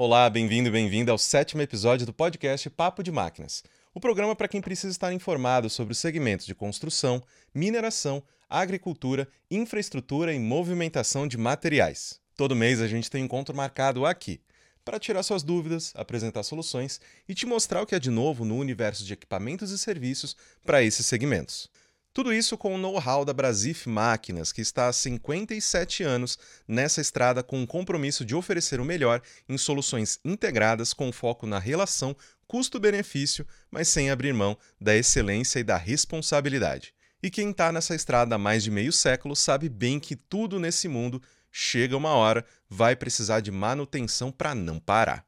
Olá, bem-vindo e bem-vinda ao sétimo episódio do podcast Papo de Máquinas, o programa para quem precisa estar informado sobre os segmentos de construção, mineração, agricultura, infraestrutura e movimentação de materiais. Todo mês a gente tem um encontro marcado aqui para tirar suas dúvidas, apresentar soluções e te mostrar o que é de novo no universo de equipamentos e serviços para esses segmentos. Tudo isso com o know-how da Brasif Máquinas, que está há 57 anos nessa estrada com o compromisso de oferecer o melhor em soluções integradas com foco na relação custo-benefício, mas sem abrir mão da excelência e da responsabilidade. E quem está nessa estrada há mais de meio século sabe bem que tudo nesse mundo chega uma hora, vai precisar de manutenção para não parar.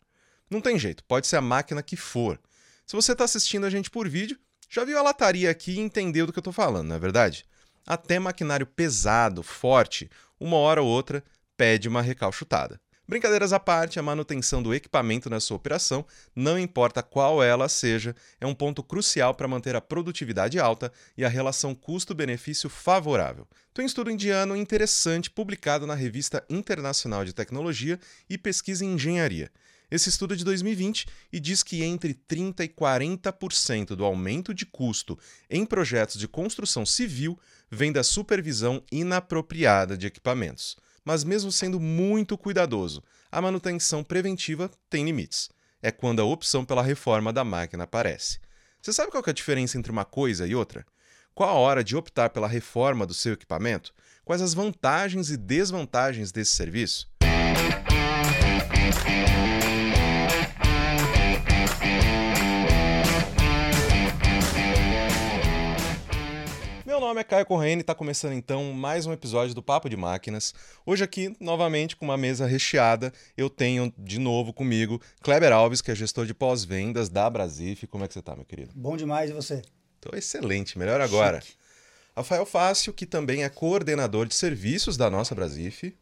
Não tem jeito, pode ser a máquina que for. Se você está assistindo a gente por vídeo, já viu a lataria aqui e entendeu do que eu estou falando, não é verdade? Até maquinário pesado, forte, uma hora ou outra pede uma recalchutada. Brincadeiras à parte, a manutenção do equipamento na sua operação, não importa qual ela seja, é um ponto crucial para manter a produtividade alta e a relação custo-benefício favorável. Tem um estudo indiano interessante publicado na Revista Internacional de Tecnologia e Pesquisa em Engenharia. Esse estudo é de 2020 e diz que entre 30% e 40% do aumento de custo em projetos de construção civil vem da supervisão inapropriada de equipamentos mas mesmo sendo muito cuidadoso, a manutenção preventiva tem limites. É quando a opção pela reforma da máquina aparece. Você sabe qual é a diferença entre uma coisa e outra? Qual a hora de optar pela reforma do seu equipamento? Quais as vantagens e desvantagens desse serviço? Meu nome é Caio Corrêa e está começando então mais um episódio do Papo de Máquinas. Hoje aqui, novamente, com uma mesa recheada, eu tenho de novo comigo Kleber Alves, que é gestor de pós-vendas da Brasif. Como é que você está, meu querido? Bom demais, e você? Estou excelente, melhor agora. Chique. Rafael Fácil, que também é coordenador de serviços da nossa Brasif.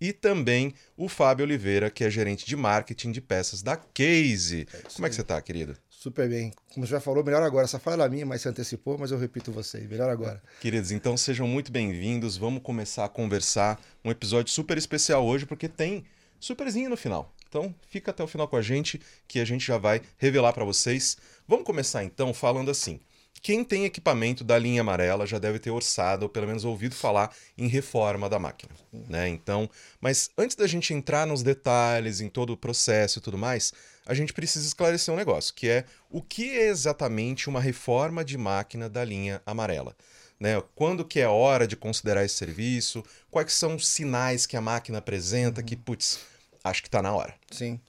E também o Fábio Oliveira, que é gerente de marketing de peças da Case. É Como é que você está, querido? Super bem. Como você já falou, melhor agora. Essa fala é minha, mas se antecipou, mas eu repito você. Melhor agora. Queridos, então sejam muito bem-vindos. Vamos começar a conversar. Um episódio super especial hoje, porque tem superzinho no final. Então fica até o final com a gente, que a gente já vai revelar para vocês. Vamos começar então falando assim. Quem tem equipamento da linha amarela já deve ter orçado, ou pelo menos ouvido falar em reforma da máquina, né? Então, mas antes da gente entrar nos detalhes, em todo o processo e tudo mais, a gente precisa esclarecer um negócio, que é o que é exatamente uma reforma de máquina da linha amarela. Né? Quando que é hora de considerar esse serviço? Quais são os sinais que a máquina apresenta que, putz, acho que está na hora. Sim.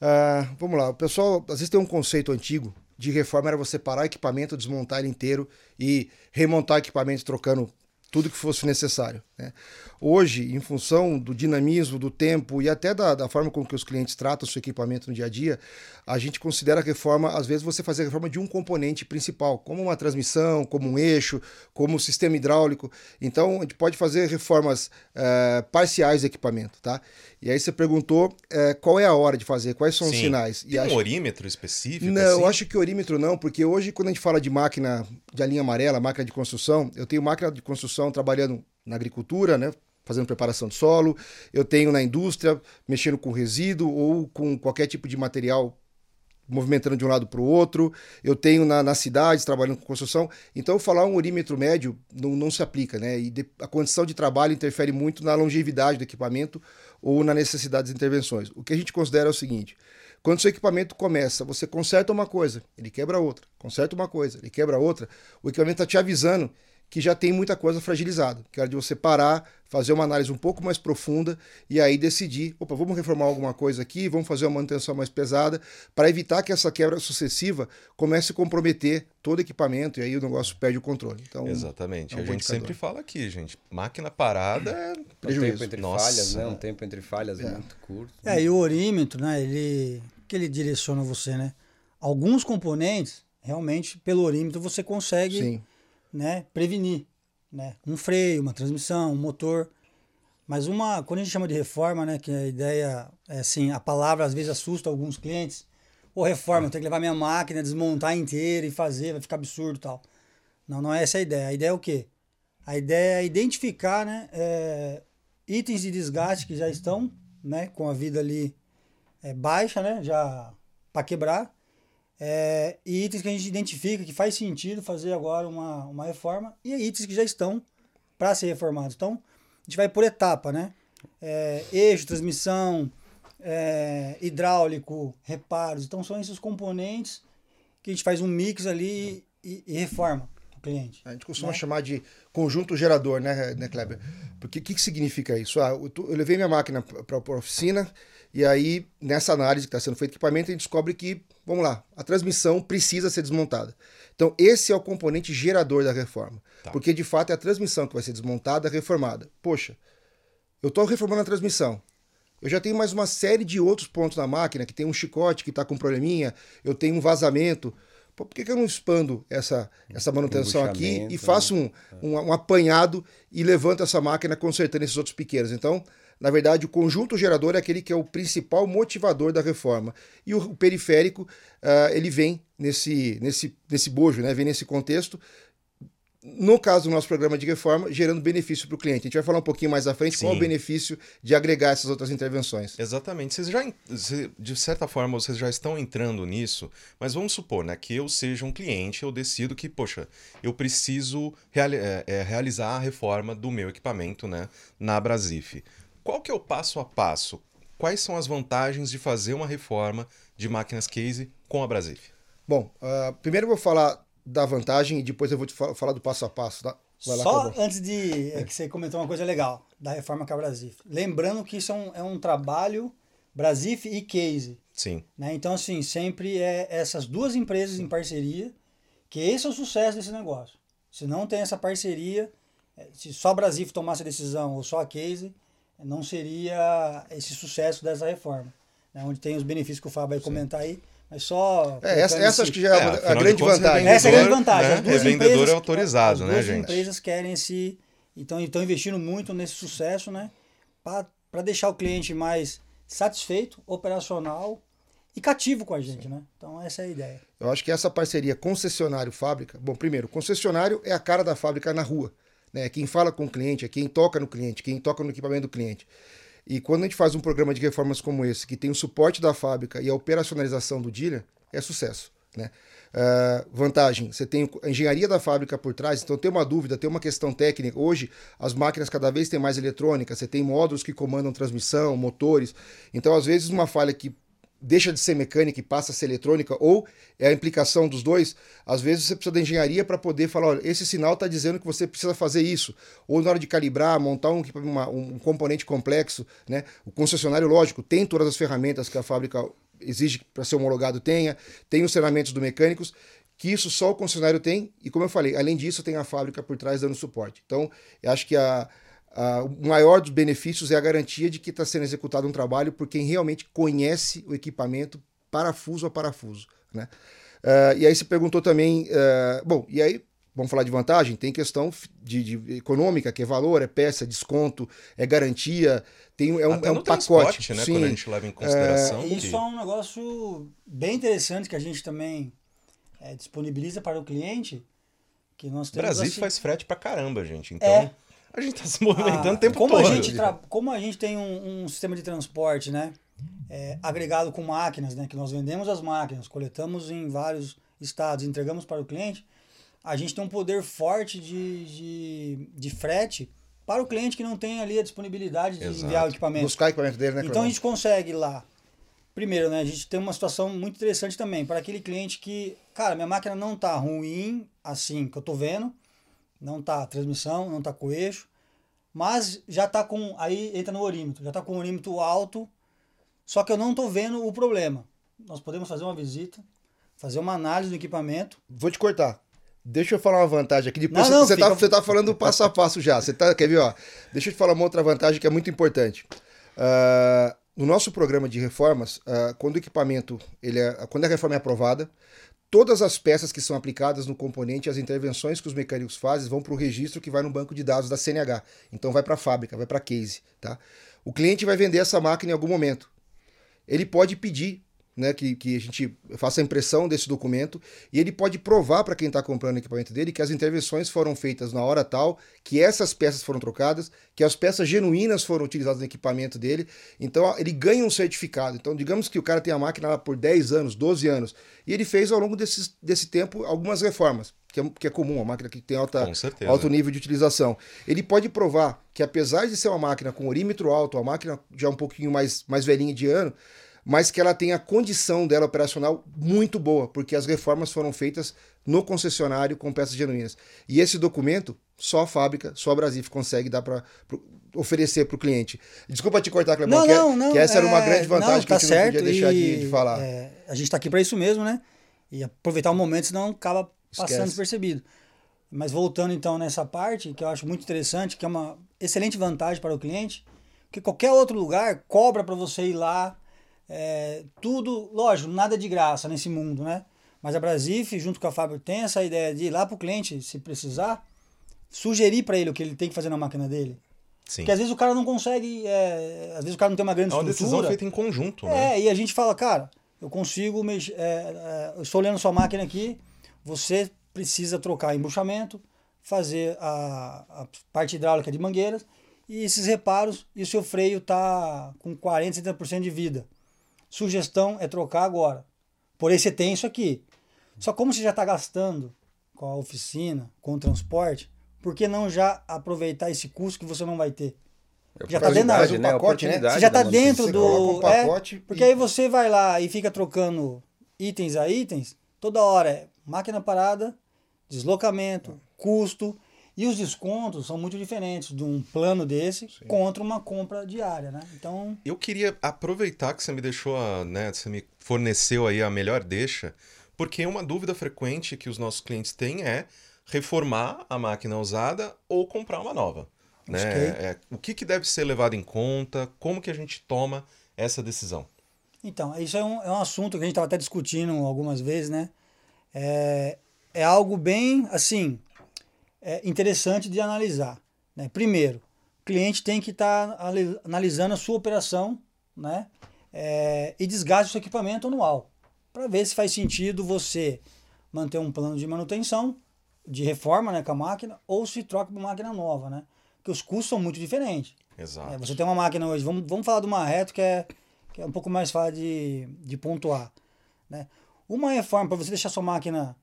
Uh, vamos lá, o pessoal às vezes tem um conceito antigo de reforma era você parar o equipamento, desmontar ele inteiro e remontar o equipamento trocando tudo que fosse necessário. Né? Hoje, em função do dinamismo, do tempo e até da, da, forma como que os clientes tratam o seu equipamento no dia a dia, a gente considera a reforma, às vezes, você fazer a reforma de um componente principal, como uma transmissão, como um eixo, como um sistema hidráulico. Então, a gente pode fazer reformas é, parciais do equipamento. Tá? E aí você perguntou é, qual é a hora de fazer, quais são Sim. os sinais. Tem acho... um orímetro específico? Não, assim? eu acho que orímetro não, porque hoje, quando a gente fala de máquina de linha amarela, máquina de construção, eu tenho máquina de construção trabalhando na agricultura, né? Fazendo preparação de solo, eu tenho na indústria, mexendo com resíduo ou com qualquer tipo de material movimentando de um lado para o outro, eu tenho na, nas cidades trabalhando com construção, então falar um orímetro médio não, não se aplica, né? E de, a condição de trabalho interfere muito na longevidade do equipamento ou na necessidade das intervenções. O que a gente considera é o seguinte: quando seu equipamento começa, você conserta uma coisa, ele quebra outra, conserta uma coisa, ele quebra outra, o equipamento está te avisando que já tem muita coisa fragilizada, que era de você parar, fazer uma análise um pouco mais profunda e aí decidir, opa, vamos reformar alguma coisa aqui, vamos fazer uma manutenção mais pesada, para evitar que essa quebra sucessiva comece a comprometer todo o equipamento e aí o negócio perde o controle. Então, Exatamente. É um a gente sempre fala aqui, gente, máquina parada é prejuízo. Um tempo entre Nossa. falhas, né? Um tempo entre falhas é. muito curto. É, e o orímetro, né, ele que ele direciona você, né? Alguns componentes, realmente, pelo orímetro você consegue Sim né, prevenir, né? Um freio, uma transmissão, um motor. Mas uma, quando a gente chama de reforma, né, que a ideia é assim, a palavra às vezes assusta alguns clientes. Ou reforma, eu tenho que levar minha máquina, desmontar inteira e fazer, vai ficar absurdo tal. Não, não é essa a ideia. A ideia é o quê? A ideia é identificar, né, é, itens de desgaste que já estão, né, com a vida ali é, baixa, né? Já para quebrar. É, e itens que a gente identifica que faz sentido fazer agora uma, uma reforma e itens que já estão para ser reformados. Então, a gente vai por etapa, né? É, eixo, transmissão, é, hidráulico, reparos. Então, são esses componentes que a gente faz um mix ali e, e reforma cliente. A gente costuma né? chamar de conjunto gerador, né, né Kleber? Porque o que, que significa isso? Ah, eu, eu levei minha máquina para a oficina e aí, nessa análise que está sendo feito equipamento, a gente descobre que, vamos lá, a transmissão precisa ser desmontada. Então, esse é o componente gerador da reforma. Tá. Porque, de fato, é a transmissão que vai ser desmontada, reformada. Poxa, eu estou reformando a transmissão. Eu já tenho mais uma série de outros pontos na máquina, que tem um chicote que está com probleminha, eu tenho um vazamento. Por que, que eu não expando essa, essa manutenção aqui e faço um, um, um apanhado e levanto essa máquina consertando esses outros pequenos? Então, na verdade, o conjunto gerador é aquele que é o principal motivador da reforma. E o, o periférico, uh, ele vem nesse, nesse, nesse bojo, né? vem nesse contexto. No caso do nosso programa de reforma, gerando benefício para o cliente. A gente vai falar um pouquinho mais à frente Sim. qual é o benefício de agregar essas outras intervenções. Exatamente. Vocês já, de certa forma, vocês já estão entrando nisso, mas vamos supor né, que eu seja um cliente, eu decido que, poxa, eu preciso reali é, é, realizar a reforma do meu equipamento né, na Brasif. Qual que é o passo a passo? Quais são as vantagens de fazer uma reforma de máquinas case com a Brasif? Bom, uh, primeiro eu vou falar da vantagem e depois eu vou te falar do passo a passo, tá? Lá, Só antes de é que você comentou uma coisa legal da reforma com a Brasif. Lembrando que isso é um, é um trabalho Brasif e Case. Sim. Né? Então, assim, sempre é essas duas empresas em parceria, que esse é o sucesso desse negócio. Se não tem essa parceria, é, se só a Brasif tomasse a decisão ou só a Case, não seria esse sucesso dessa reforma. Né? Onde tem os benefícios que o Fábio vai comentar aí. Mas só. É, essa, essa acho que já é, é a grande vantagem. Essa é a grande vantagem. Né? As duas vendedor empresas, autorizado, as né, gente? As empresas querem esse. Então, estão investindo muito nesse sucesso, né? Para deixar o cliente mais satisfeito, operacional e cativo com a gente, Sim. né? Então, essa é a ideia. Eu acho que essa parceria concessionário-fábrica. Bom, primeiro, concessionário é a cara da fábrica na rua né? Quem fala com o cliente, é quem toca no cliente, quem toca no equipamento do cliente. E quando a gente faz um programa de reformas como esse, que tem o suporte da fábrica e a operacionalização do dealer, é sucesso. Né? Uh, vantagem, você tem a engenharia da fábrica por trás, então tem uma dúvida, tem uma questão técnica. Hoje, as máquinas cada vez têm mais eletrônica, você tem módulos que comandam transmissão, motores. Então, às vezes, uma falha que deixa de ser mecânica e passa a ser eletrônica, ou é a implicação dos dois, às vezes você precisa da engenharia para poder falar, olha, esse sinal está dizendo que você precisa fazer isso. Ou na hora de calibrar, montar um, uma, um componente complexo, né? O concessionário, lógico, tem todas as ferramentas que a fábrica exige para ser homologado tenha, tem os treinamentos do mecânicos, que isso só o concessionário tem, e como eu falei, além disso tem a fábrica por trás dando suporte. Então, eu acho que a, Uh, o maior dos benefícios é a garantia de que está sendo executado um trabalho por quem realmente conhece o equipamento parafuso a parafuso. Né? Uh, e aí se perguntou também, uh, bom, e aí vamos falar de vantagem, tem questão de, de, econômica, que é valor, é peça, é desconto, é garantia, tem, é um, é um pacote. Né, Sim. Quando a gente leva em consideração. É, isso é um negócio bem interessante que a gente também é, disponibiliza para o cliente. Que nós temos Brasil assim... faz frete para caramba, gente. Então. É a gente está se movimentando ah, o tempo como todo. A gente tra... Como a gente tem um, um sistema de transporte, né? É, agregado com máquinas, né? Que nós vendemos as máquinas, coletamos em vários estados, entregamos para o cliente. A gente tem um poder forte de, de, de frete para o cliente que não tem ali a disponibilidade de Exato. enviar o equipamento. Buscar o equipamento dele, né? Então a gente consegue lá. Primeiro, né? A gente tem uma situação muito interessante também para aquele cliente que, cara, minha máquina não está ruim assim que eu estou vendo não tá transmissão, não tá com eixo, mas já tá com, aí entra no orímetro, já tá com o orímetro alto, só que eu não tô vendo o problema. Nós podemos fazer uma visita, fazer uma análise do equipamento. Vou te cortar. Deixa eu falar uma vantagem aqui. Depois não, você, não, você, tá, você tá falando passo a passo já. Você tá, quer ver? Ó, deixa eu te falar uma outra vantagem que é muito importante. Uh, no nosso programa de reformas, uh, quando o equipamento, ele é, quando a reforma é aprovada, todas as peças que são aplicadas no componente, as intervenções que os mecânicos fazem, vão para o registro que vai no banco de dados da CNH. Então vai para a fábrica, vai para a case. Tá? O cliente vai vender essa máquina em algum momento. Ele pode pedir né, que, que a gente faça a impressão desse documento e ele pode provar para quem está comprando o equipamento dele que as intervenções foram feitas na hora tal, que essas peças foram trocadas, que as peças genuínas foram utilizadas no equipamento dele. Então ele ganha um certificado. Então, digamos que o cara tem a máquina lá por 10 anos, 12 anos, e ele fez ao longo desse, desse tempo algumas reformas. Que é, que é comum, uma máquina que tem alta, alto nível de utilização. Ele pode provar que, apesar de ser uma máquina com orímetro alto, uma máquina já um pouquinho mais, mais velhinha de ano, mas que ela tem a condição dela operacional muito boa, porque as reformas foram feitas no concessionário com peças genuínas. E esse documento, só a fábrica, só a Brasif consegue dar para oferecer para o cliente. Desculpa te cortar, Clebão, não, que, não, não, que essa é, era uma grande vantagem não, tá que a gente certo, não podia deixar e, de, de falar. É, a gente está aqui para isso mesmo, né? E aproveitar o momento, senão acaba passando Esquece. despercebido. Mas voltando então nessa parte, que eu acho muito interessante, que é uma excelente vantagem para o cliente, que qualquer outro lugar cobra para você ir lá, é, tudo, lógico, nada de graça nesse mundo, né? Mas a Brasif, junto com a Fábio, tem essa ideia de ir lá para o cliente, se precisar, sugerir para ele o que ele tem que fazer na máquina dele. Sim. Porque às vezes o cara não consegue, é, às vezes o cara não tem uma grande estrutura. É uma decisão feita em conjunto, né? É, e a gente fala, cara, eu consigo, mexer, é, é, eu estou olhando sua máquina aqui, você precisa trocar embuchamento, fazer a, a parte hidráulica de mangueiras e esses reparos e o seu freio está com 40, 70% de vida. Sugestão é trocar agora. Porém, você tem isso aqui. Só como você já está gastando com a oficina, com o transporte, por que não já aproveitar esse custo que você não vai ter? É já está dentro do né? pacote, né? Você já está dentro do. Um pacote é, porque e... aí você vai lá e fica trocando itens a itens, toda hora é máquina parada, deslocamento, custo. E os descontos são muito diferentes de um plano desse Sim. contra uma compra diária, né? Então. Eu queria aproveitar que você me deixou, a, né? Você me forneceu aí a melhor deixa, porque uma dúvida frequente que os nossos clientes têm é reformar a máquina usada ou comprar uma nova. Né? É, o que, que deve ser levado em conta? Como que a gente toma essa decisão? Então, isso é um, é um assunto que a gente estava até discutindo algumas vezes, né? É, é algo bem, assim, é interessante de analisar. Né? Primeiro, o cliente tem que estar tá analisando a sua operação né? É, e desgaste do seu equipamento anual, para ver se faz sentido você manter um plano de manutenção, de reforma né, com a máquina, ou se troca para uma máquina nova, né? Porque os custos são muito diferentes. Exato. É, você tem uma máquina hoje, vamos, vamos falar de uma reto que é, que é um pouco mais fácil de, de pontuar. Né? Uma reforma, para você deixar sua máquina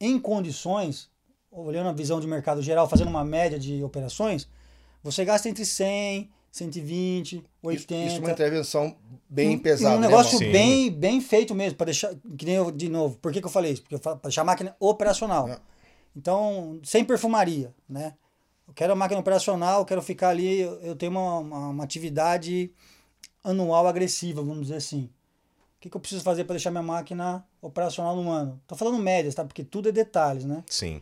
em condições, olhando a visão de mercado geral, fazendo uma média de operações, você gasta entre 100, 120, 80. Isso é uma intervenção bem um, pesada. Um né, negócio né, bem, bem feito mesmo, para deixar. Que nem eu, de novo, por que, que eu falei isso? Porque para deixar a máquina operacional. É. Então, sem perfumaria, né? Eu quero a máquina operacional, quero ficar ali, eu tenho uma, uma, uma atividade anual agressiva, vamos dizer assim. O que, que eu preciso fazer para deixar minha máquina operacional no ano? Tô falando médias, tá? Porque tudo é detalhes, né? Sim.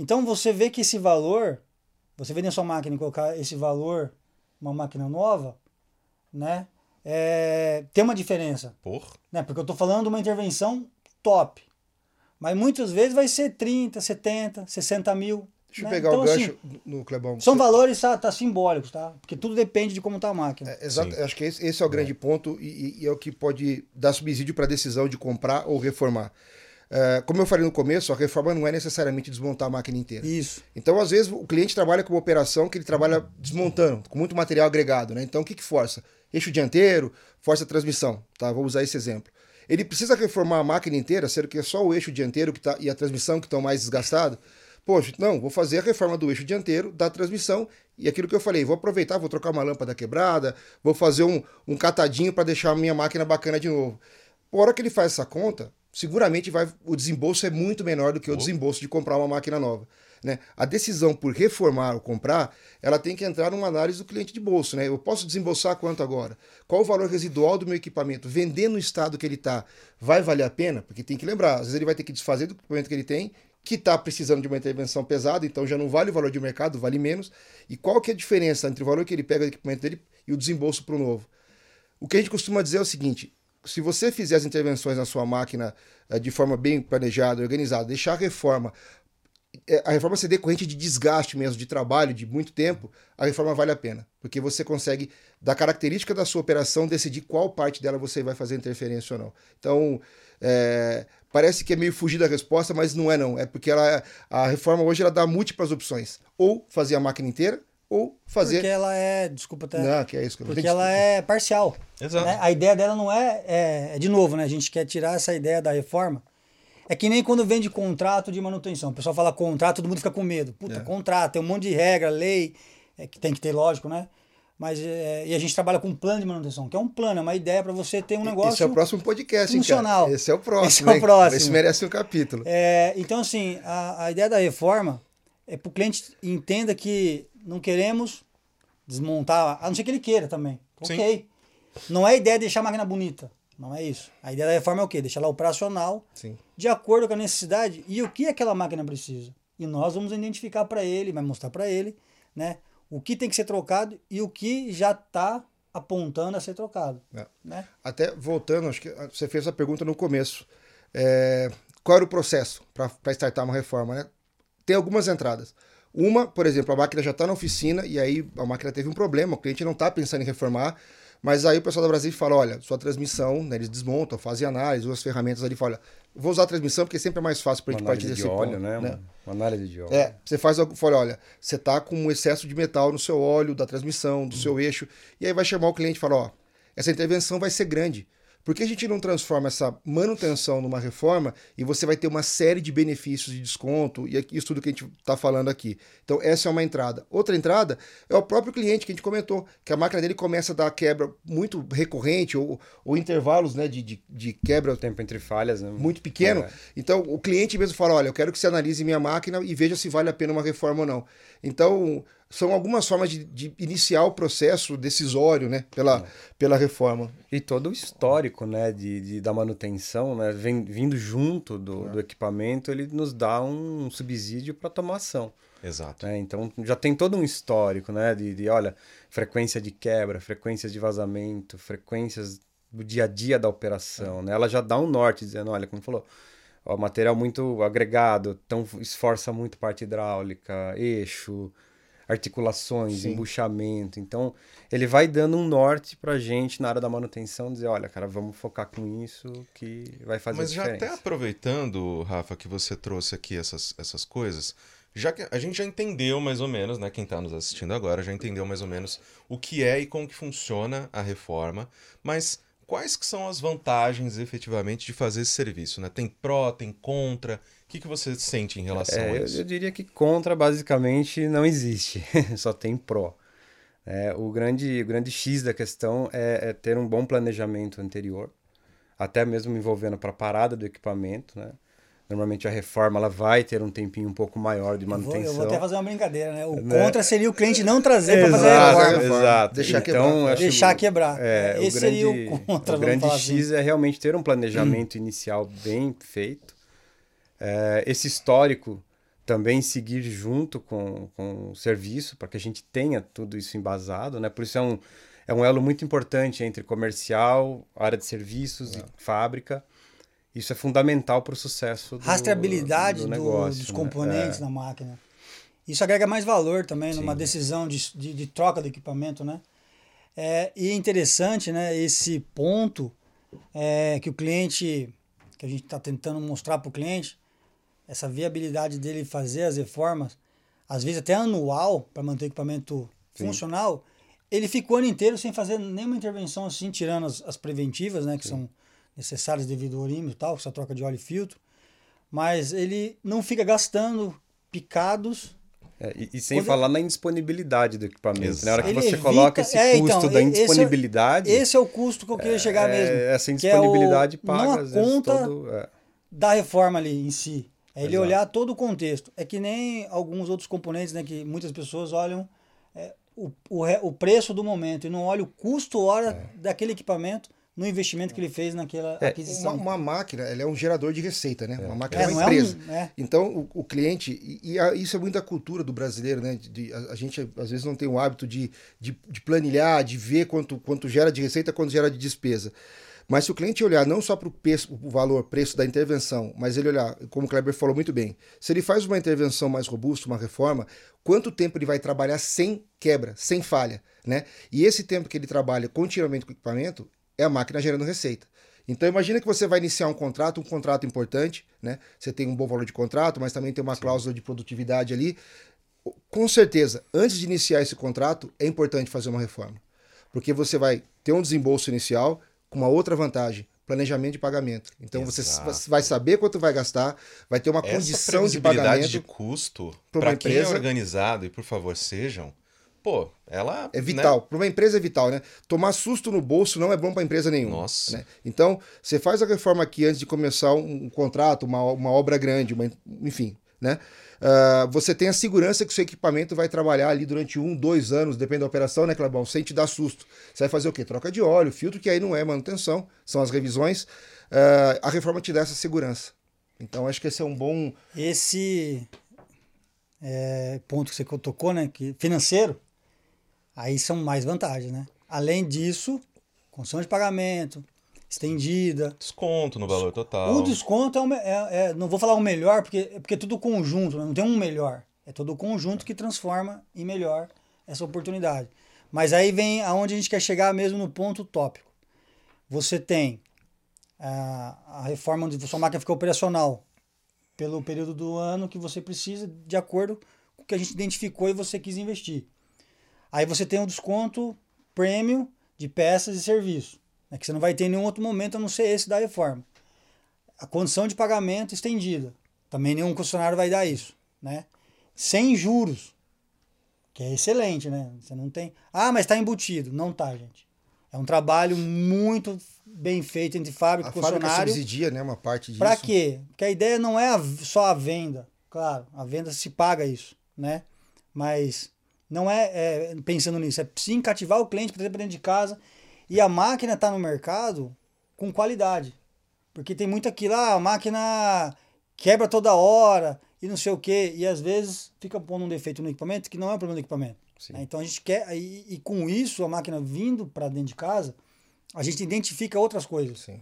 Então você vê que esse valor, você vê na sua máquina colocar esse valor, uma máquina nova, né? É, tem uma diferença. Por? Né? Porque eu estou falando de uma intervenção top. Mas muitas vezes vai ser 30, 70, 60 mil. Deixa né? eu pegar então, o gancho assim, no Clebão. São valores tá, tá, simbólicos, tá? Porque tudo depende de como está a máquina. É, exato, acho que esse, esse é o grande é. ponto e, e, é o que pode dar subsídio para a decisão de comprar ou reformar. Uh, como eu falei no começo, a reforma não é necessariamente desmontar a máquina inteira. Isso. Então, às vezes, o cliente trabalha com uma operação que ele trabalha desmontando, com muito material agregado. Né? Então, o que, que força? Eixo dianteiro, força transmissão. Tá? Vou usar esse exemplo. Ele precisa reformar a máquina inteira, sendo que é só o eixo dianteiro que tá, e a transmissão que estão mais desgastados. Poxa, não, vou fazer a reforma do eixo dianteiro, da transmissão, e aquilo que eu falei, vou aproveitar, vou trocar uma lâmpada quebrada, vou fazer um, um catadinho para deixar a minha máquina bacana de novo. Por hora que ele faz essa conta, seguramente vai, o desembolso é muito menor do que o desembolso de comprar uma máquina nova. Né? A decisão por reformar ou comprar, ela tem que entrar numa análise do cliente de bolso. Né? Eu posso desembolsar quanto agora? Qual o valor residual do meu equipamento? Vender no estado que ele está, vai valer a pena? Porque tem que lembrar, às vezes ele vai ter que desfazer do equipamento que ele tem, que está precisando de uma intervenção pesada, então já não vale o valor de mercado, vale menos. E qual que é a diferença entre o valor que ele pega do equipamento dele e o desembolso para o novo? O que a gente costuma dizer é o seguinte: se você fizer as intervenções na sua máquina eh, de forma bem planejada, organizada, deixar a reforma é, a reforma ser decorrente de desgaste mesmo, de trabalho, de muito tempo, a reforma vale a pena. Porque você consegue da característica da sua operação, decidir qual parte dela você vai fazer interferência ou não. Então, é, parece que é meio fugir da resposta, mas não é não. É porque ela, a reforma hoje ela dá múltiplas opções. Ou fazer a máquina inteira, ou fazer. Porque ela é. Desculpa até. Não, que é isso que eu Porque ela é parcial. Exato. Né? A ideia dela não é, é, é. De novo, né? A gente quer tirar essa ideia da reforma. É que nem quando vende contrato de manutenção. O pessoal fala contrato, todo mundo fica com medo. Puta, é. contrato, tem um monte de regra, lei, é, que tem que ter, lógico, né? Mas é, e a gente trabalha com um plano de manutenção, que é um plano, é uma ideia para você ter um negócio. Esse é o próximo podcast, funcional. Hein, Esse é o próximo. Esse é o próximo. Esse merece um capítulo. É, então, assim, a, a ideia da reforma é para o cliente entenda que não queremos desmontar, a não ser que ele queira também. Sim. Ok. Não é a ideia de deixar a máquina bonita. Não é isso. A ideia da reforma é o quê? Deixar ela operacional, Sim. de acordo com a necessidade e o que aquela máquina precisa. E nós vamos identificar para ele, vai mostrar para ele, né? O que tem que ser trocado e o que já está apontando a ser trocado. É. Né? Até voltando, acho que você fez essa pergunta no começo. É, qual era o processo para startar uma reforma? Né? Tem algumas entradas. Uma, por exemplo, a máquina já está na oficina e aí a máquina teve um problema, o cliente não está pensando em reformar, mas aí o pessoal da Brasil fala: olha, sua transmissão, né, eles desmontam, fazem análise, usam as ferramentas ali, fala, vou usar a transmissão porque sempre é mais fácil para a gente partir desse de óleo, ponto. Né? né? Uma análise de óleo. É, você faz, fala, olha, você está com um excesso de metal no seu óleo, da transmissão, do uhum. seu eixo, e aí vai chamar o cliente e fala: ó, essa intervenção vai ser grande. Por que a gente não transforma essa manutenção numa reforma e você vai ter uma série de benefícios de desconto e isso tudo que a gente está falando aqui? Então, essa é uma entrada. Outra entrada é o próprio cliente que a gente comentou, que a máquina dele começa a dar quebra muito recorrente ou, ou intervalos né, de, de, de quebra. Tempo entre falhas, né? Muito pequeno. É. Então, o cliente mesmo fala: olha, eu quero que você analise minha máquina e veja se vale a pena uma reforma ou não. Então, são algumas formas de, de, iniciar o processo decisório, né, pela, é. pela reforma. E todo o histórico, né, de, de da manutenção, né, vem, vindo junto do, é. do equipamento, ele nos dá um subsídio para tomar ação. Exato. É, então já tem todo um histórico, né, de, de, olha, frequência de quebra, frequências de vazamento, frequências do dia a dia da operação, é. né? Ela já dá um norte dizendo, olha, como falou, ó, material muito agregado, então esforça muito parte hidráulica, eixo, articulações, Sim. embuchamento. Então, ele vai dando um norte pra gente na área da manutenção, dizer, olha, cara, vamos focar com isso que vai fazer Mas já até aproveitando, Rafa, que você trouxe aqui essas, essas coisas, já que a gente já entendeu mais ou menos, né, quem está nos assistindo agora já entendeu mais ou menos o que é e como que funciona a reforma, mas quais que são as vantagens efetivamente de fazer esse serviço? Né? Tem pró, tem contra? O que, que você sente em relação é, a isso? Eu diria que contra basicamente não existe, só tem pró. É, o, grande, o grande X da questão é, é ter um bom planejamento anterior, até mesmo envolvendo para a parada do equipamento, né? Normalmente a reforma ela vai ter um tempinho um pouco maior de manutenção. Eu vou, eu vou até fazer uma brincadeira, né? O né? contra seria o cliente não trazer para fazer a reforma. Exato. Deixar então, quebrar. Deixar quebrar. É, Esse o grande, seria o contra. O grande X assim. é realmente ter um planejamento hum. inicial bem feito. É, esse histórico também seguir junto com, com o serviço, para que a gente tenha tudo isso embasado, né? Por isso é um, é um elo muito importante entre comercial, área de serviços é. e fábrica isso é fundamental para o sucesso do Rastreabilidade do, do negócio, dos né? componentes é. na máquina. Isso agrega mais valor também Sim. numa decisão de, de, de, troca do equipamento, né? É, e é interessante, né, esse ponto é, que o cliente, que a gente está tentando mostrar para o cliente, essa viabilidade dele fazer as reformas, às vezes até anual, para manter o equipamento Sim. funcional, ele ficou o ano inteiro sem fazer nenhuma intervenção assim, tirando as, as preventivas, né, que Sim. são necessários devido ao orímetro e tal, essa troca de óleo e filtro, mas ele não fica gastando picados. É, e, e, sem quando... falar na indisponibilidade do equipamento. Na hora que ele você evita... coloca esse é, custo então, da indisponibilidade. Esse é, esse é, o custo que eu queria chegar é, mesmo. Essa indisponibilidade é o, paga, não a conta todo, é. da reforma ali em si. É ele Exato. olhar todo o contexto. É que nem alguns outros componentes, né, que muitas pessoas olham é, o, o, o, preço do momento e não olham o custo hora daquele equipamento no investimento que ele fez naquela é, aquisição. Uma, uma, máquina, ela é um gerador de receita, né? É. Uma máquina é, é uma empresa. É um, é. então, o, o, cliente, e, e a, isso é muito da cultura do brasileiro, né? De, de, a, a, gente, às vezes, não tem o hábito de, de, de, planilhar, de ver quanto, quanto gera de receita, quanto gera de despesa. Mas se o cliente olhar não só para o valor, preço da intervenção, mas ele olhar, como o Kleber falou muito bem, se ele faz uma intervenção mais robusta, uma reforma, quanto tempo ele vai trabalhar sem quebra, sem falha, né? E esse tempo que ele trabalha continuamente com o equipamento é a máquina gerando receita. Então imagina que você vai iniciar um contrato, um contrato importante, né? Você tem um bom valor de contrato, mas também tem uma cláusula de produtividade ali. Com certeza, antes de iniciar esse contrato, é importante fazer uma reforma. Porque você vai ter um desembolso inicial com uma outra vantagem, planejamento de pagamento. Então Exato. você vai saber quanto vai gastar, vai ter uma Essa condição de pagamento de custo para quem é organizado e por favor sejam pô, ela. É vital. Né? Para uma empresa é vital, né? Tomar susto no bolso não é bom para empresa nenhuma. Nossa. Né? Então, você faz a reforma aqui antes de começar um, um contrato, uma, uma obra grande, uma, enfim, né? Uh, você tem a segurança que o seu equipamento vai trabalhar ali durante um, dois anos, depende da operação, né, Clebão? Sem te dar susto. Você vai fazer o quê? Troca de óleo, filtro, que aí não é manutenção, são as revisões. Uh, a reforma te dá essa segurança. Então, acho que esse é um bom. Esse é, ponto que você tocou, né? Que financeiro, Aí são mais vantagens, né? Além disso, condição de pagamento, estendida. Desconto no valor total. O desconto é, é, é não vou falar o melhor, porque, porque é tudo conjunto, né? não tem um melhor. É todo o conjunto que transforma em melhor essa oportunidade. Mas aí vem aonde a gente quer chegar mesmo no ponto tópico. Você tem a, a reforma onde sua máquina fica operacional pelo período do ano que você precisa, de acordo com o que a gente identificou e você quis investir. Aí você tem um desconto prêmio de peças e serviços, né, que você não vai ter em nenhum outro momento a não ser esse da reforma. A condição de pagamento estendida. Também nenhum concessionário vai dar isso. Né? Sem juros, que é excelente, né? Você não tem. Ah, mas está embutido. Não tá, gente. É um trabalho muito bem feito entre fábrica e concessionário. A fábrica subsidia, né? Uma parte disso. Para quê? Porque a ideia não é só a venda. Claro, a venda se paga isso, né? Mas não é, é pensando nisso, é sim cativar o cliente para dentro de casa. E a máquina está no mercado com qualidade. Porque tem muito aquilo, ah, a máquina quebra toda hora e não sei o quê. E às vezes fica pondo um defeito no equipamento que não é um problema do equipamento. Né? Então a gente quer, e, e, com isso, a máquina vindo para dentro de casa, a gente identifica outras coisas. Sim.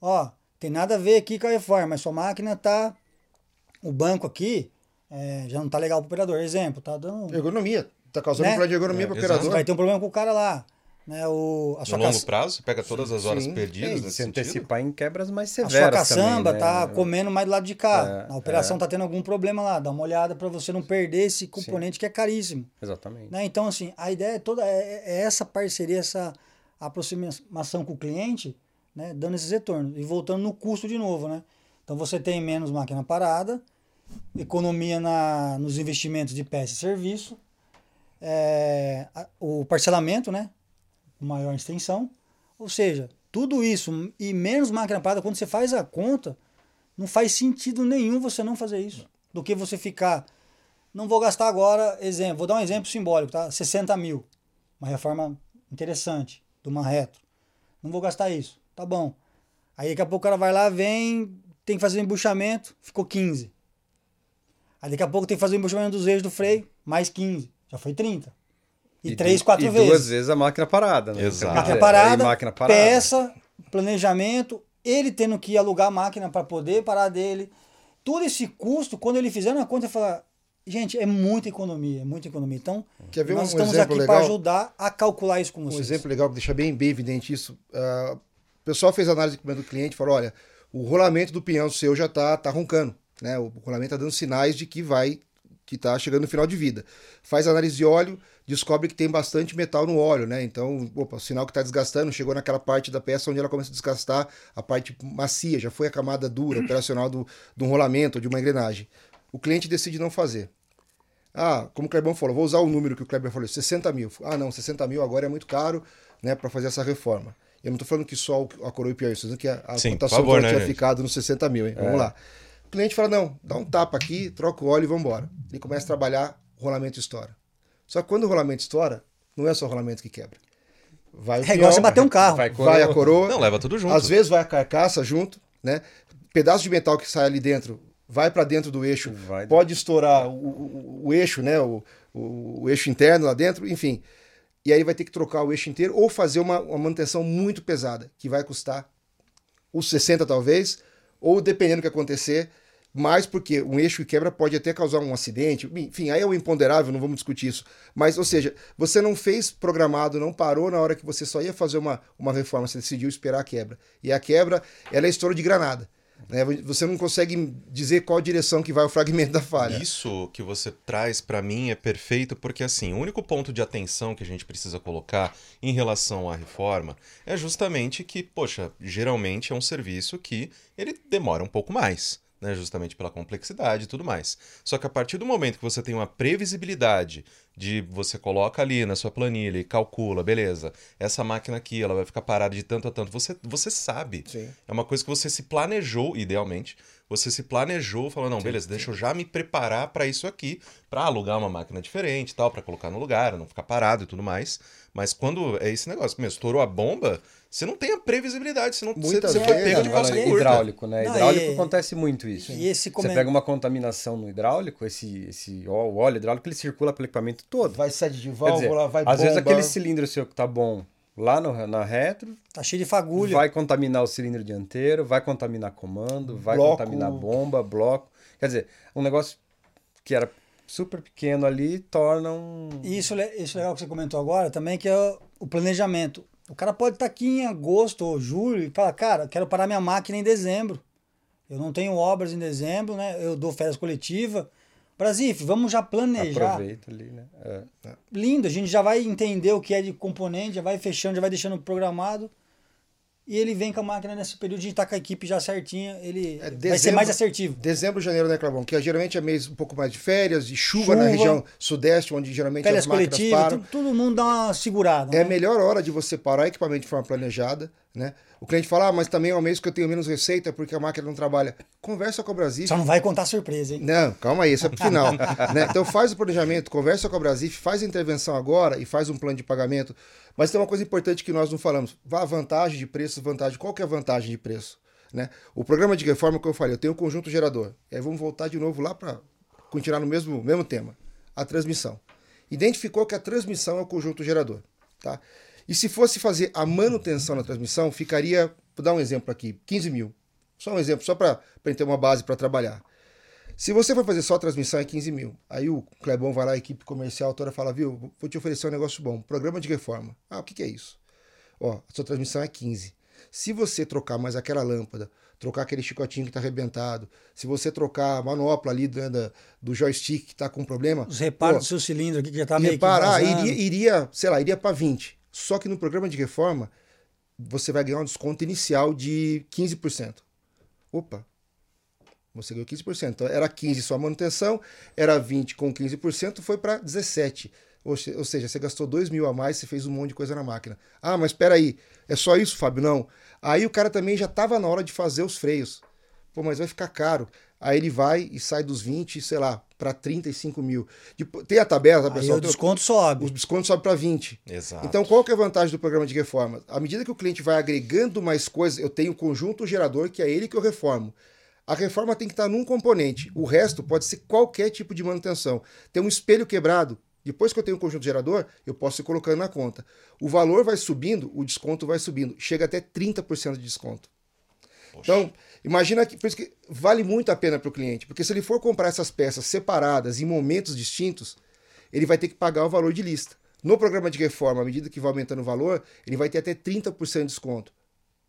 Ó, tem nada a ver aqui com a reforma, mas sua máquina tá. O banco aqui é, já não tá legal para o operador. Exemplo, tá dando. Ergonomia. Tá causando né? um problema de ergonomia é, para o operador. Vai ter um problema com o cara lá. Né, o, a sua no longo prazo, pega todas as horas Sim, perdidas. É, se antecipar em quebras mais severas. A sua caçamba também, né? tá comendo mais do lado de cá. É, a operação é. tá tendo algum problema lá. Dá uma olhada para você não perder esse componente Sim. que é caríssimo. Exatamente. Né? Então, assim, a ideia é toda é, é essa parceria, essa aproximação com o cliente, né, dando esses retornos. E voltando no custo de novo, né? Então você tem menos máquina parada, economia na, nos investimentos de peça e serviço, é, o parcelamento, né? Maior extensão. Ou seja, tudo isso e menos máquina parada, quando você faz a conta, não faz sentido nenhum você não fazer isso. Do que você ficar. Não vou gastar agora, exemplo, vou dar um exemplo simbólico, tá? 60 mil. Uma reforma interessante, do Marreto. Não vou gastar isso. Tá bom. Aí daqui a pouco o cara vai lá, vem, tem que fazer o embuchamento, ficou 15. Aí daqui a pouco tem que fazer o embuchamento dos eixos do freio, mais 15. Já foi 30. E, e três, quatro e vezes. duas vezes a máquina parada, né? Exato. Máquina parada, máquina parada, peça, planejamento, ele tendo que alugar a máquina para poder parar dele. Todo esse custo, quando ele fizer na conta, ele fala, gente, é muita economia, é muita economia. Então, Quer ver nós um estamos aqui para ajudar a calcular isso com vocês. Um exemplo legal, deixar bem, bem evidente isso. Uh, o pessoal fez análise do cliente e falou, olha, o rolamento do pinhão seu já está tá roncando. Né? O rolamento está dando sinais de que vai que está chegando no final de vida. Faz análise de óleo, descobre que tem bastante metal no óleo, né? Então, opa, o sinal que está desgastando chegou naquela parte da peça onde ela começa a desgastar a parte macia, já foi a camada dura, operacional do, do um rolamento, de uma engrenagem. O cliente decide não fazer. Ah, como o Clebão falou, vou usar o número que o Kleber falou, 60 mil. Ah, não, 60 mil agora é muito caro né, para fazer essa reforma. Eu não estou falando que só a coroa e pior, estou dizendo que a, a Sim, cotação favor, né, tinha ficado nos 60 mil, hein? É. Vamos lá. O cliente fala: não, dá um tapa aqui, troca o óleo e vamos embora. Ele começa a trabalhar, o rolamento estoura. Só que quando o rolamento estoura, não é só o rolamento que quebra. Vai o é igual você bater um carro. Vai, vai a coroa. Não, leva tudo junto. Às vezes vai a carcaça junto, né? Pedaço de metal que sai ali dentro vai para dentro do eixo, vai. pode estourar o, o, o eixo, né? O, o, o, eixo interno lá dentro, enfim. E aí vai ter que trocar o eixo inteiro ou fazer uma, uma manutenção muito pesada, que vai custar ou 60 talvez, ou dependendo do que acontecer, mais porque um eixo que quebra pode até causar um acidente, enfim, aí é o imponderável, não vamos discutir isso. Mas, ou seja, você não fez programado, não parou na hora que você só ia fazer uma, uma reforma, você decidiu esperar a quebra. E a quebra, ela é estouro de granada. Né? Você não consegue dizer qual direção que vai o fragmento da falha. Isso que você traz para mim é perfeito porque assim, o único ponto de atenção que a gente precisa colocar em relação à reforma é justamente que, poxa, geralmente é um serviço que ele demora um pouco mais né, justamente pela complexidade e tudo mais. Só que a partir do momento que você tem uma previsibilidade de você coloca ali na sua planilha e calcula, beleza, essa máquina aqui ela vai ficar parada de tanto a tanto, você, você sabe. Sim. É uma coisa que você se planejou, idealmente, você se planejou, falou, não, sim, beleza, sim. deixa eu já me preparar para isso aqui, para alugar uma máquina diferente tal, para colocar no lugar, não ficar parado e tudo mais. Mas quando é esse negócio, mesmo, estourou a bomba, você não tem a previsibilidade, senão Muitas você, você foi pego de calça curta. Hidráulico, né? Não, hidráulico e... acontece muito isso. E esse Você pega uma contaminação no hidráulico, esse, esse o óleo hidráulico, ele circula pelo equipamento todo. Vai sede de válvula, dizer, vai Às vezes aquele cilindro seu que tá bom lá no, na retro... Tá cheio de fagulha. Vai contaminar o cilindro dianteiro, vai contaminar comando, vai bloco. contaminar bomba, bloco. Quer dizer, um negócio que era super pequeno ali torna um... Isso, isso legal que você comentou agora também, que é o planejamento o cara pode estar tá aqui em agosto ou julho e falar, cara, quero parar minha máquina em dezembro. Eu não tenho obras em dezembro, né? Eu dou férias coletiva. Brasil, vamos já planejar. Aproveita ali, né? É. Lindo, a gente já vai entender o que é de componente, já vai fechando, já vai deixando programado. E ele vem com a máquina nesse período, a gente tá com a equipe já certinha, ele é dezembro, vai ser mais assertivo. Dezembro, janeiro, né, Clavão? Que geralmente é mês um pouco mais de férias, de chuva, chuva na região sudeste, onde geralmente férias as máquinas param. Tudo, todo mundo dá uma segurada. É né? a melhor hora de você parar o equipamento de forma planejada, né? O cliente fala, ah, mas também é o mês que eu tenho menos receita porque a máquina não trabalha. Conversa com a Brasil. Só não vai contar surpresa, hein? Não, calma aí, isso é pro final. né? Então faz o planejamento, conversa com a Brasil, faz a intervenção agora e faz um plano de pagamento. Mas tem uma coisa importante que nós não falamos. Vá vantagem de preço, vantagem. Qual que é a vantagem de preço? Né? O programa de reforma que eu falei, eu tenho um conjunto gerador. E aí vamos voltar de novo lá para continuar no mesmo, mesmo tema. A transmissão. Identificou que a transmissão é o conjunto gerador. Tá? E se fosse fazer a manutenção na transmissão, ficaria, vou dar um exemplo aqui, 15 mil. Só um exemplo, só para ter uma base para trabalhar. Se você for fazer só a transmissão, é 15 mil. Aí o Clebão vai lá, a equipe comercial toda fala, viu, vou te oferecer um negócio bom, programa de reforma. Ah, o que, que é isso? Ó, a sua transmissão é 15. Se você trocar mais aquela lâmpada, trocar aquele chicotinho que está arrebentado, se você trocar a manopla ali do, do joystick que está com problema... Os reparos do seu cilindro aqui que já está meio reparar, iria, iria, sei lá, iria para 20. Só que no programa de reforma, você vai ganhar um desconto inicial de 15%. Opa, você ganhou 15%. Então, era 15 sua manutenção, era 20 com 15%, foi para 17%. Ou, seja, você gastou 2 mil a mais, você fez um monte de coisa na máquina. Ah, mas espera aí, é só isso, Fábio? Não. Aí o cara também já estava na hora de fazer os freios. Pô, mas vai ficar caro. Aí ele vai e sai dos 20, sei lá, para 35 mil. Tem a tabela, tá, pessoal? Aí o desconto sobe. O desconto sobe para 20. Exato. Então, qual que é a vantagem do programa de reforma? À medida que o cliente vai agregando mais coisas, eu tenho um conjunto gerador, que é ele que eu reformo. A reforma tem que estar num componente. O resto pode ser qualquer tipo de manutenção. Tem um espelho quebrado. Depois que eu tenho um conjunto gerador, eu posso ir colocando na conta. O valor vai subindo, o desconto vai subindo. Chega até 30% de desconto. Poxa. Então, imagina que, por isso que vale muito a pena para o cliente, porque se ele for comprar essas peças separadas em momentos distintos, ele vai ter que pagar o valor de lista. No programa de reforma, à medida que vai aumentando o valor, ele vai ter até 30% de desconto.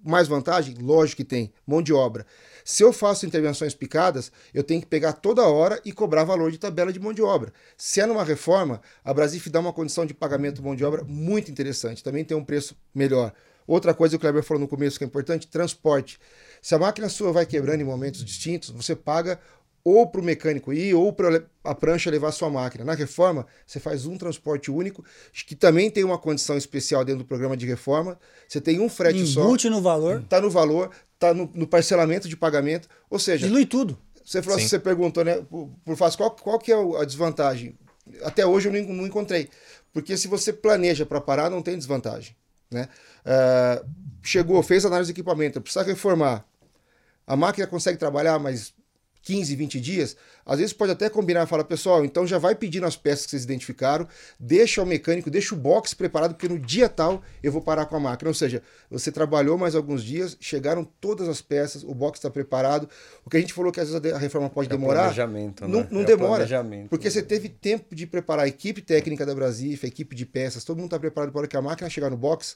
Mais vantagem? Lógico que tem, mão de obra. Se eu faço intervenções picadas, eu tenho que pegar toda hora e cobrar valor de tabela de mão de obra. Se é numa reforma, a Brasif dá uma condição de pagamento de mão de obra muito interessante, também tem um preço melhor. Outra coisa que o Kleber falou no começo que é importante, transporte. Se a máquina sua vai quebrando em momentos distintos, você paga ou para o mecânico ir ou para a prancha levar a sua máquina. Na reforma, você faz um transporte único, que também tem uma condição especial dentro do programa de reforma. Você tem um frete Embute só. Embute no valor. Está no valor, está no, no, parcelamento de pagamento. Ou seja. Dilui tudo. Você, falou, você perguntou, né, por, por fácil, qual, qual que é a desvantagem? Até hoje eu não, não encontrei. Porque se você planeja para parar, não tem desvantagem. Né? Uh, chegou, fez análise de equipamento, precisa reformar. A máquina consegue trabalhar, mas 15, 20 dias, às vezes pode até combinar e falar, pessoal, então já vai pedindo as peças que vocês identificaram, deixa o mecânico, deixa o box preparado, porque no dia tal eu vou parar com a máquina. Ou seja, você trabalhou mais alguns dias, chegaram todas as peças, o box está preparado. O que a gente falou que às vezes a reforma pode é demorar. Planejamento, não, né? não é demora. Porque você teve tempo de preparar a equipe técnica da Brasif, a equipe de peças, todo mundo está preparado para que a máquina chegar no box,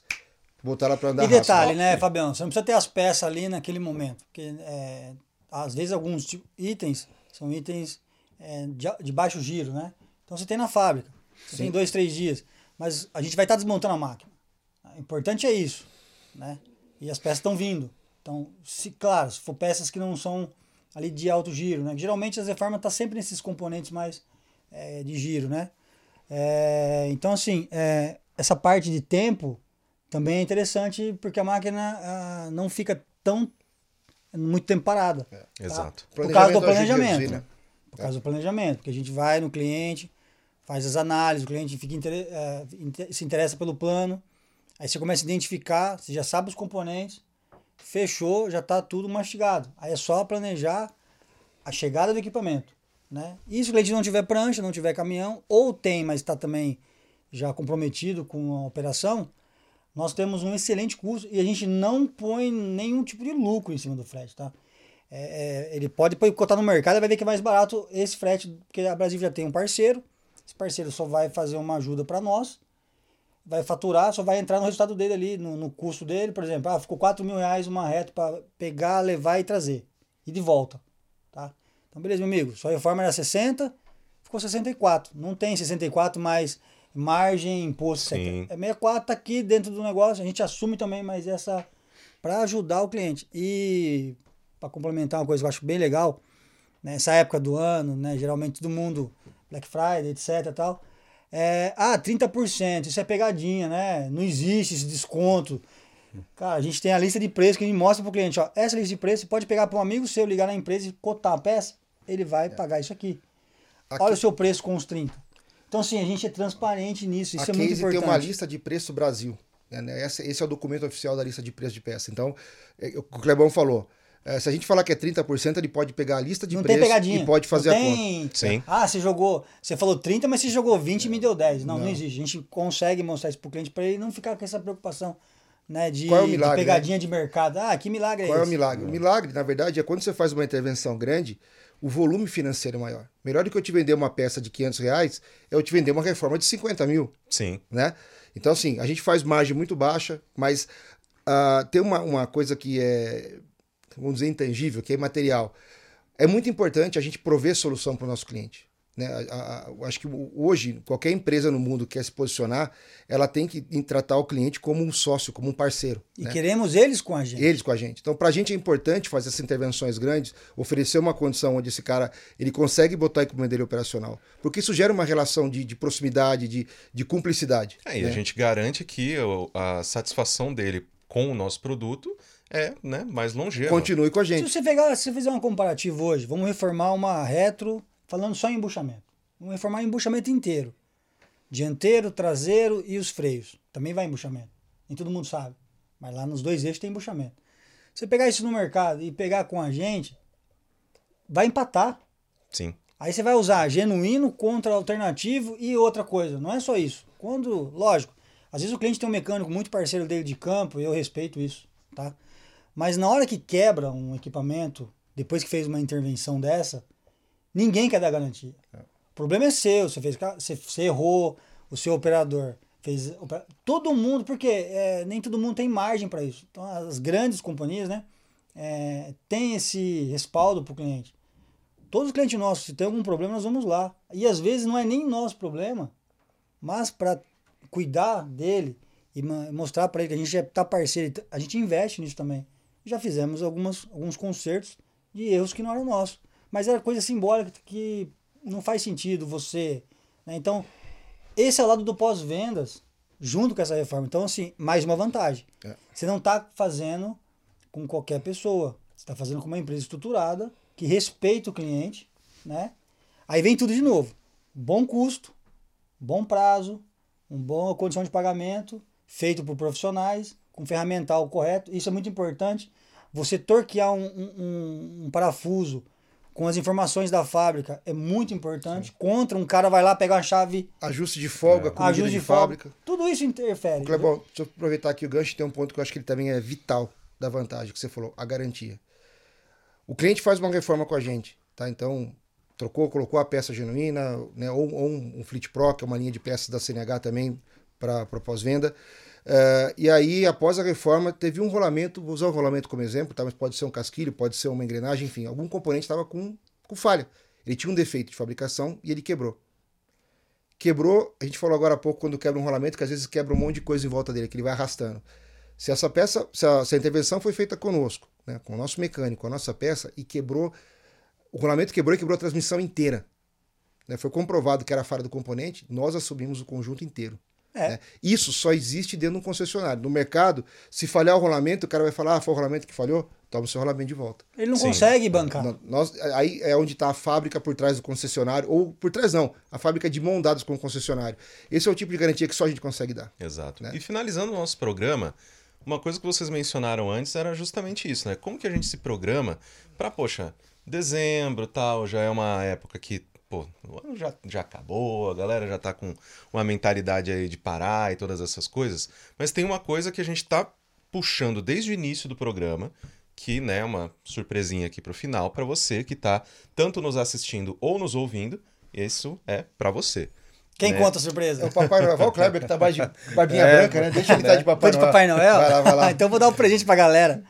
botar ela para andar E detalhe, rápido. né, Fabião? Você não precisa ter as peças ali naquele momento. Porque é, às vezes alguns itens são itens é, de, de, baixo giro, né? Então você tem na fábrica, você Sim. tem dois, três dias, mas a gente vai estar tá desmontando a máquina. O importante é isso, né? E as peças estão vindo. Então, se claro, se for peças que não são ali de alto giro, né? Geralmente as reformas estão tá sempre nesses componentes mais é, de giro, né? É, então, assim, é, essa parte de tempo também é interessante porque a máquina ah, não fica tão muito tempo parada. É, tá? Exato. Por causa do planejamento. Né? Por causa do planejamento, porque a gente vai no cliente, faz as análises, o cliente fica inter... Eh, se interessa pelo plano, aí você começa a identificar, você já sabe os componentes, fechou, já está tudo mastigado. Aí é só planejar a chegada do equipamento. Né? E se o cliente não tiver prancha, não tiver caminhão, ou tem, mas está também já comprometido com a operação, nós temos um excelente custo e a gente não põe nenhum tipo de lucro em cima do frete, tá? É, é, ele pode cotar no mercado e vai ver que é mais barato esse frete, porque a Brasil já tem um parceiro, esse parceiro só vai fazer uma ajuda para nós, vai faturar, só vai entrar no resultado dele ali, no, no custo dele, por exemplo, ah, ficou 4 mil reais uma reta para pegar, levar e trazer, e de volta, tá? Então, beleza, meu amigo, sua reforma era 60, ficou 64, não tem 64 mais margem, imposto, Sim. É 64 tá aqui dentro do negócio, a gente assume também, mas essa para ajudar o cliente. E para complementar uma coisa que eu acho bem legal, nessa época do ano, né, geralmente todo mundo Black Friday, etc, tal. É, ah, 30%, isso é pegadinha, né? Não existe esse desconto. Cara, a gente tem a lista de preços que a gente mostra pro cliente, ó, essa lista de preços, pode pegar para um amigo seu, ligar na empresa e cotar a peça, ele vai é. pagar isso aqui. aqui. Olha o seu preço com os 30. Então, assim, a gente é transparente nisso. Isso a é muito importante. tem uma lista de preço Brasil. Né? Esse, esse, é o documento oficial da lista de preço de peça. Então, é, o o Clebão falou. É, se a gente falar que é 30%, ele pode pegar a lista de não preço e pode fazer não a tem... conta. Sim. Ah, você jogou. Você falou 30, mas você jogou 20 e me deu 10. Não, não, não existe. A gente consegue mostrar isso pro cliente para ele não ficar com essa preocupação. Né, de, Qual é o milagre, de pegadinha né? de mercado. Ah, que milagre é Qual esse? é o milagre? O milagre, na verdade, é quando você faz uma intervenção grande, o volume financeiro é maior. Melhor do que eu te vender uma peça de 500 reais, é eu te vender uma reforma de 50 mil. Sim. Né? Então, assim, a gente faz margem muito baixa, mas uh, tem uma, uma coisa que é, vamos dizer, intangível, que é material. É muito importante a gente prover solução para o nosso cliente. Né? A, a, acho que hoje, qualquer empresa no mundo que quer se posicionar, ela tem que tratar o cliente como um sócio, como um parceiro. E né? queremos eles com a gente. Eles com a gente. Então, para a gente é importante fazer essas intervenções grandes, oferecer uma condição onde esse cara ele consegue botar o equipamento dele operacional. Porque isso gera uma relação de, de proximidade, de, de cumplicidade. É, e a né? gente garante que a satisfação dele com o nosso produto é né, mais longeva. Continue com a gente. Se você, pegar, se você fizer um comparativo hoje, vamos reformar uma retro falando só em embuchamento. Vamos reformar o embuchamento inteiro. Dianteiro, traseiro e os freios. Também vai embuchamento. Nem todo mundo sabe. Mas lá nos dois eixos tem embuchamento. Você pegar isso no mercado e pegar com a gente, vai empatar. Sim. Aí você vai usar genuíno contra alternativo e outra coisa. Não é só isso. Quando, lógico, às vezes o cliente tem um mecânico muito parceiro dele de campo, e eu respeito isso, tá? Mas na hora que quebra um equipamento, depois que fez uma intervenção dessa, Ninguém quer dar garantia. É. O problema é seu, você, fez, você, você errou, o seu operador fez. Todo mundo, porque é, nem todo mundo tem margem para isso. Então, as grandes companhias, né, é, têm esse respaldo para o cliente. Todos os clientes nossos, se tem algum problema, nós vamos lá. E às vezes não é nem nosso problema, mas para cuidar dele e mostrar para ele que a gente está parceiro, a gente investe nisso também. Já fizemos algumas, alguns concertos de erros que não eram nossos mas era coisa simbólica que não faz sentido você. Né? Então, esse é o lado do pós-vendas, junto com essa reforma. Então, assim, mais uma vantagem. É. Você não está fazendo com qualquer pessoa. Você está fazendo com uma empresa estruturada, que respeita o cliente, né? Aí vem tudo de novo. Bom custo, bom prazo, uma boa condição de pagamento, feito por profissionais, com ferramental correto. Isso é muito importante. Você torquear um, um, um parafuso com as informações da fábrica é muito importante. Sim. Contra um cara vai lá pegar a chave. Ajuste de folga, é. ajuste de, de fábrica. Folga, tudo isso interfere. Clebão, deixa eu aproveitar aqui o gancho, tem um ponto que eu acho que ele também é vital da vantagem que você falou, a garantia. O cliente faz uma reforma com a gente, tá? Então, trocou, colocou a peça genuína, né? ou, ou um, um Fleet Pro, que é uma linha de peças da CNH também para pós-venda. Uh, e aí, após a reforma, teve um rolamento, vou usar o rolamento como exemplo, tá? mas pode ser um casquilho, pode ser uma engrenagem, enfim, algum componente estava com, com falha. Ele tinha um defeito de fabricação e ele quebrou. Quebrou, a gente falou agora há pouco quando quebra um rolamento, que às vezes quebra um monte de coisa em volta dele, que ele vai arrastando. Se essa peça, se a, se a intervenção foi feita conosco, né, com o nosso mecânico, a nossa peça, e quebrou, o rolamento quebrou e quebrou a transmissão inteira. Né, foi comprovado que era a falha do componente, nós assumimos o conjunto inteiro. É. Né? Isso só existe dentro de um concessionário. No mercado, se falhar o rolamento, o cara vai falar: ah, foi o rolamento que falhou, toma o seu rolamento de volta. Ele não Sim. consegue bancar. Nós, aí é onde está a fábrica por trás do concessionário, ou por trás não, a fábrica de mão dadas com o concessionário. Esse é o tipo de garantia que só a gente consegue dar. Exato. Né? E finalizando o nosso programa, uma coisa que vocês mencionaram antes era justamente isso, né? Como que a gente se programa para, poxa, dezembro tal, já é uma época que pô, o ano já, já acabou, a galera já tá com uma mentalidade aí de parar e todas essas coisas. Mas tem uma coisa que a gente tá puxando desde o início do programa, que né, é uma surpresinha aqui pro final para você que tá tanto nos assistindo ou nos ouvindo. Isso é para você. Quem né? conta a surpresa? É o Papai Noel. o Kleber que tá mais de barbinha é, branca, né? Deixa ele estar tá de Papai Noel. de Papai Noel? Vai lá, vai lá. então vou dar um presente pra galera.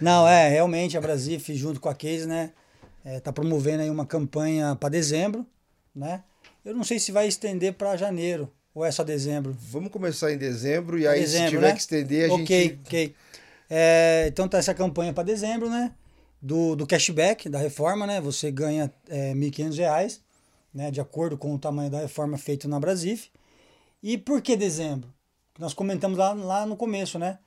Não, é, realmente a Brasif, junto com a Case, né? Está é, tá promovendo aí uma campanha para dezembro, né? Eu não sei se vai estender para janeiro ou é só dezembro. Vamos começar em dezembro e aí dezembro, se tiver né? que estender a okay, gente... Ok, é, então tá essa campanha para dezembro, né? Do, do cashback da reforma, né? Você ganha é, R$ 1.500, né? De acordo com o tamanho da reforma feita na Brasif. E por que dezembro? Nós comentamos lá, lá no começo, né?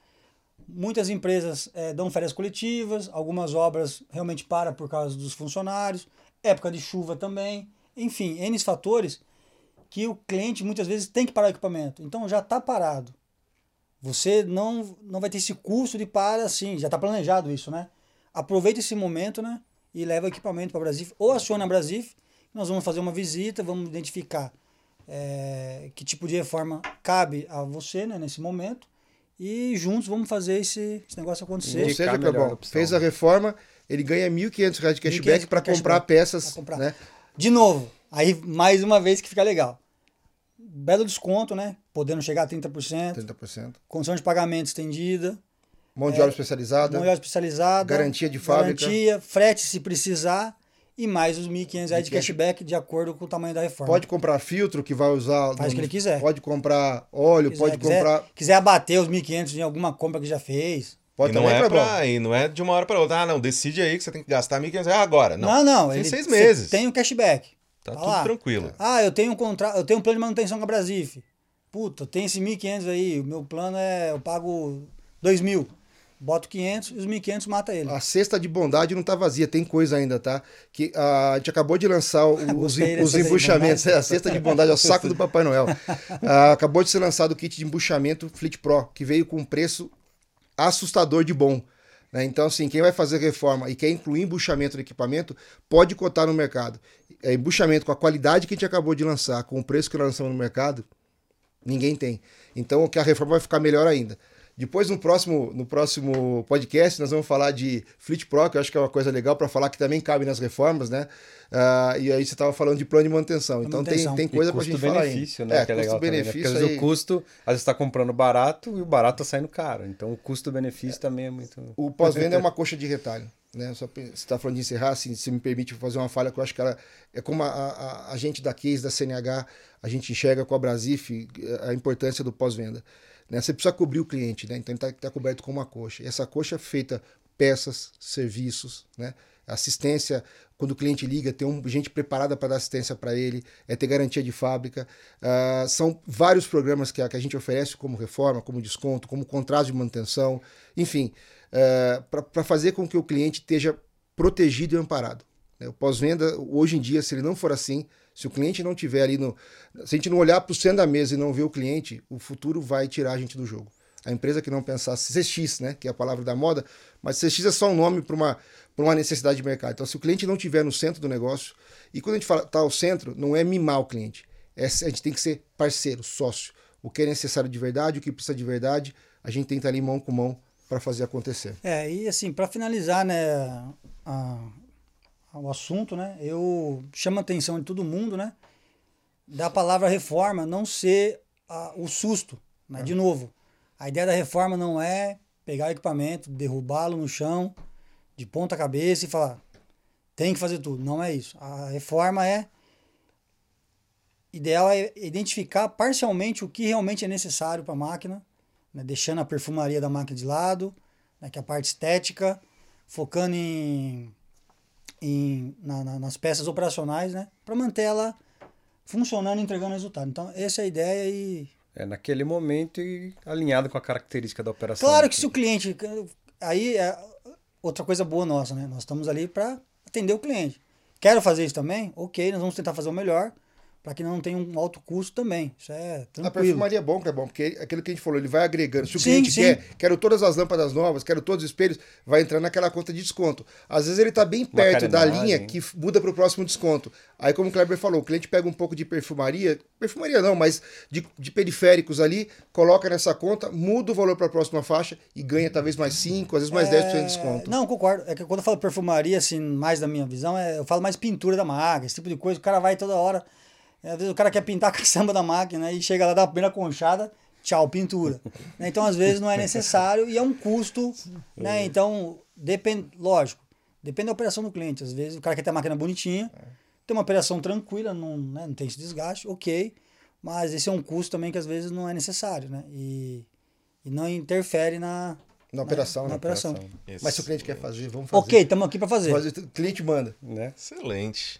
Muitas empresas é, dão férias coletivas, algumas obras realmente param por causa dos funcionários, época de chuva também, enfim, N fatores que o cliente muitas vezes tem que parar o equipamento. Então já está parado. Você não, não vai ter esse custo de parar assim, já está planejado isso, né? Aproveita esse momento, né? E leva o equipamento para a Brasif, ou aciona a Brasif, nós vamos fazer uma visita, vamos identificar é, que tipo de reforma cabe a você né, nesse momento e juntos vamos fazer esse, esse negócio acontecer. Ou seja, Clebão, fez a reforma, ele ganha R$ 1.500 de cashback para comprar peças. Comprar. Né? De novo, aí mais uma vez que fica legal. Belo desconto, né? Podendo chegar a 30%. 30%. Condição de pagamento estendida. Mão de obra é, especializada. Mão de obra especializada. Garantia de fábrica. Garantia, frete se precisar e mais os R$ 1.500 de cashback de acordo com o tamanho da reforma. Pode comprar filtro que vai usar. Faz o que ele quiser. Pode comprar óleo, quiser, pode quiser, comprar. Quiser abater os 1.500 em alguma compra que já fez. Pode e não, é pra, e não é de uma hora para outra. Ah, não, decide aí que você tem que gastar 1.500 reais agora. Não, não. não tem ele, seis meses. Tem o um cashback. Tá, tá tudo lá. tranquilo. Ah, eu tenho um contrato, eu tenho um plano de manutenção com a Brasif. Puta, tem esse 1.500 aí, o meu plano é, eu pago 2.000. Bota 500 e os 1.500 mata ele. A cesta de bondade não tá vazia, tem coisa ainda, tá? Que uh, a gente acabou de lançar o, os, os embuchamentos. É, a cesta de bondade é o saco do Papai Noel. Uh, acabou de ser lançado o kit de embuchamento Fleet Pro, que veio com um preço assustador de bom. Né? Então, assim, quem vai fazer reforma e quer incluir embuchamento no equipamento, pode cotar no mercado. É, embuchamento com a qualidade que a gente acabou de lançar, com o preço que nós lançamos no mercado, ninguém tem. Então, que a reforma vai ficar melhor ainda. Depois, no próximo, no próximo podcast, nós vamos falar de Fleet Pro, que eu acho que é uma coisa legal para falar que também cabe nas reformas, né? Uh, e aí você estava falando de plano de manutenção. Então manutenção. tem, tem coisa para a gente falar benefício, né? É, que é legal também, né? Porque aí... o custo, às vezes está comprando barato e o barato está saindo caro. Então o custo-benefício é. também é muito. O pós-venda é uma coxa de retalho. Né? Só você está falando de encerrar, assim, se me permite fazer uma falha, que eu acho que ela é como a, a, a gente da Case, da CNH, a gente enxerga com a Brasif a importância do pós-venda. Né? Você precisa cobrir o cliente, né? então ele está tá coberto com uma coxa. E essa coxa é feita peças, serviços, né? assistência, quando o cliente liga, ter um, gente preparada para dar assistência para ele, é ter garantia de fábrica. Uh, são vários programas que a, que a gente oferece como reforma, como desconto, como contrato de manutenção, enfim, uh, para fazer com que o cliente esteja protegido e amparado. Né? O pós-venda, hoje em dia, se ele não for assim, se o cliente não tiver ali no. Se a gente não olhar para o centro da mesa e não ver o cliente, o futuro vai tirar a gente do jogo. A empresa que não pensar CX, né, que é a palavra da moda, mas CX é só um nome para uma, uma necessidade de mercado. Então, se o cliente não estiver no centro do negócio, e quando a gente fala tá ao centro, não é mimar o cliente, é, a gente tem que ser parceiro, sócio. O que é necessário de verdade, o que precisa de verdade, a gente tem que estar ali mão com mão para fazer acontecer. É, e assim, para finalizar, né, a, o assunto, né, eu chamo a atenção de todo mundo, né, da palavra reforma não ser a, o susto, né, de novo. A ideia da reforma não é pegar o equipamento, derrubá-lo no chão, de ponta cabeça e falar, tem que fazer tudo. Não é isso. A reforma é ideal é identificar parcialmente o que realmente é necessário para a máquina, né? deixando a perfumaria da máquina de lado, né? que é a parte estética, focando em, em na, na, nas peças operacionais, né? para manter ela funcionando e entregando resultado. Então, essa é a ideia e. É naquele momento e alinhado com a característica da operação. Claro que se o cliente. Aí é outra coisa boa nossa, né? Nós estamos ali para atender o cliente. Quero fazer isso também? Ok, nós vamos tentar fazer o melhor para que não tenha um alto custo também. Isso é tranquilo. A perfumaria é bom, que é bom, porque aquilo que a gente falou, ele vai agregando. Se o sim, cliente sim. quer, quero todas as lâmpadas novas, quero todos os espelhos, vai entrar naquela conta de desconto. Às vezes ele está bem perto da linha que muda para o próximo desconto. Aí, como o Kleber falou, o cliente pega um pouco de perfumaria, perfumaria não, mas de, de periféricos ali, coloca nessa conta, muda o valor para a próxima faixa e ganha talvez mais 5, às vezes mais é... 10% de desconto. Não, concordo. É que quando eu falo perfumaria, assim, mais da minha visão, é, eu falo mais pintura da marca, esse tipo de coisa. O cara vai toda hora às vezes o cara quer pintar a caçamba da máquina e chega lá, dá a primeira conchada, tchau, pintura. Né? Então, às vezes, não é necessário e é um custo. Né? É. Então, depende, lógico, depende da operação do cliente. Às vezes o cara quer ter a máquina bonitinha, tem uma operação tranquila, não, né? não tem esse desgaste, ok. Mas esse é um custo também que às vezes não é necessário, né? E, e não interfere na, na operação, na, na operação. operação. Mas se o cliente quer fazer, vamos fazer. Ok, estamos aqui para fazer. fazer. O cliente manda. Né? Excelente.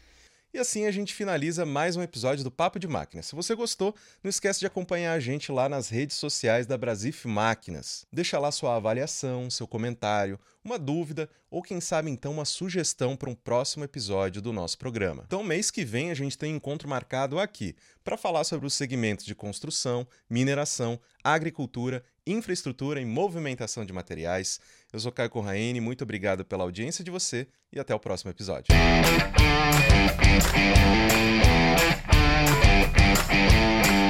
E assim a gente finaliza mais um episódio do Papo de Máquina. Se você gostou, não esquece de acompanhar a gente lá nas redes sociais da Brasif Máquinas. Deixa lá sua avaliação, seu comentário, uma dúvida ou quem sabe então uma sugestão para um próximo episódio do nosso programa. Então mês que vem a gente tem encontro marcado aqui para falar sobre os segmentos de construção, mineração, agricultura, infraestrutura e movimentação de materiais. Eu sou Caio Corraine, muito obrigado pela audiência de você e até o próximo episódio. Música